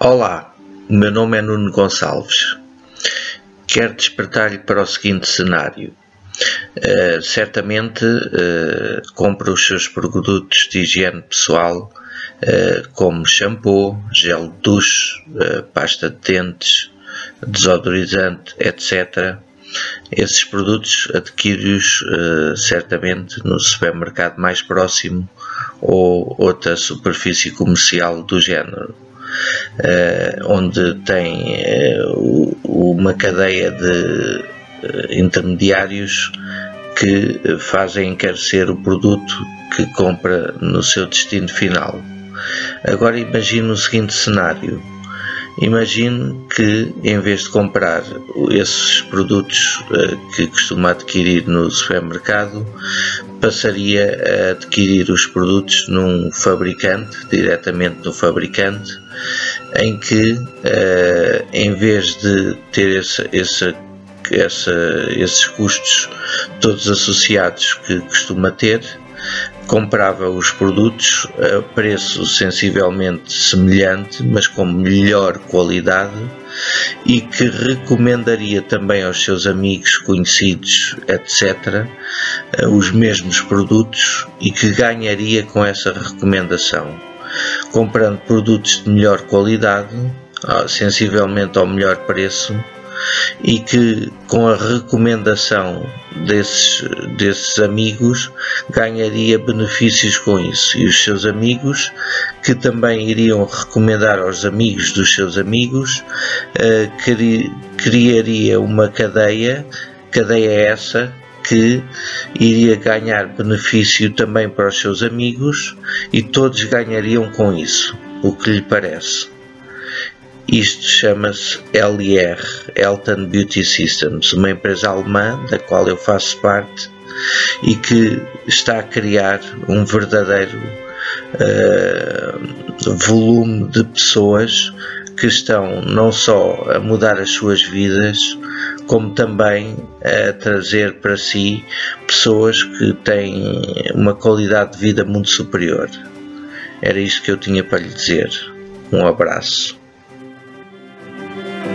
Olá, meu nome é Nuno Gonçalves. Quero despertar-lhe para o seguinte cenário. Uh, certamente uh, compra os seus produtos de higiene pessoal, uh, como shampoo, gel de duche, pasta de dentes, desodorizante, etc. Esses produtos adquire-os certamente no supermercado mais próximo ou outra superfície comercial do género onde tem uh, uma cadeia de uh, intermediários que fazem encarecer o produto que compra no seu destino final. Agora imagine o seguinte cenário. Imagine que em vez de comprar esses produtos que costuma adquirir no supermercado, passaria a adquirir os produtos num fabricante, diretamente no fabricante, em que uh, em vez de ter essa, esses custos todos associados que costuma ter, comprava os produtos a preço sensivelmente semelhante, mas com melhor qualidade e que recomendaria também aos seus amigos, conhecidos, etc., eh, os mesmos produtos e que ganharia com essa recomendação. Comprando produtos de melhor qualidade, sensivelmente ao melhor preço, e que com a recomendação desses, desses amigos ganharia benefícios com isso. E os seus amigos que também iriam recomendar aos amigos dos seus amigos uh, cri, criaria uma cadeia cadeia essa que iria ganhar benefício também para os seus amigos e todos ganhariam com isso o que lhe parece isto chama-se LR, Elton Beauty Systems, uma empresa alemã da qual eu faço parte e que está a criar um verdadeiro uh, volume de pessoas que estão não só a mudar as suas vidas, como também a trazer para si pessoas que têm uma qualidade de vida muito superior. Era isto que eu tinha para lhe dizer. Um abraço.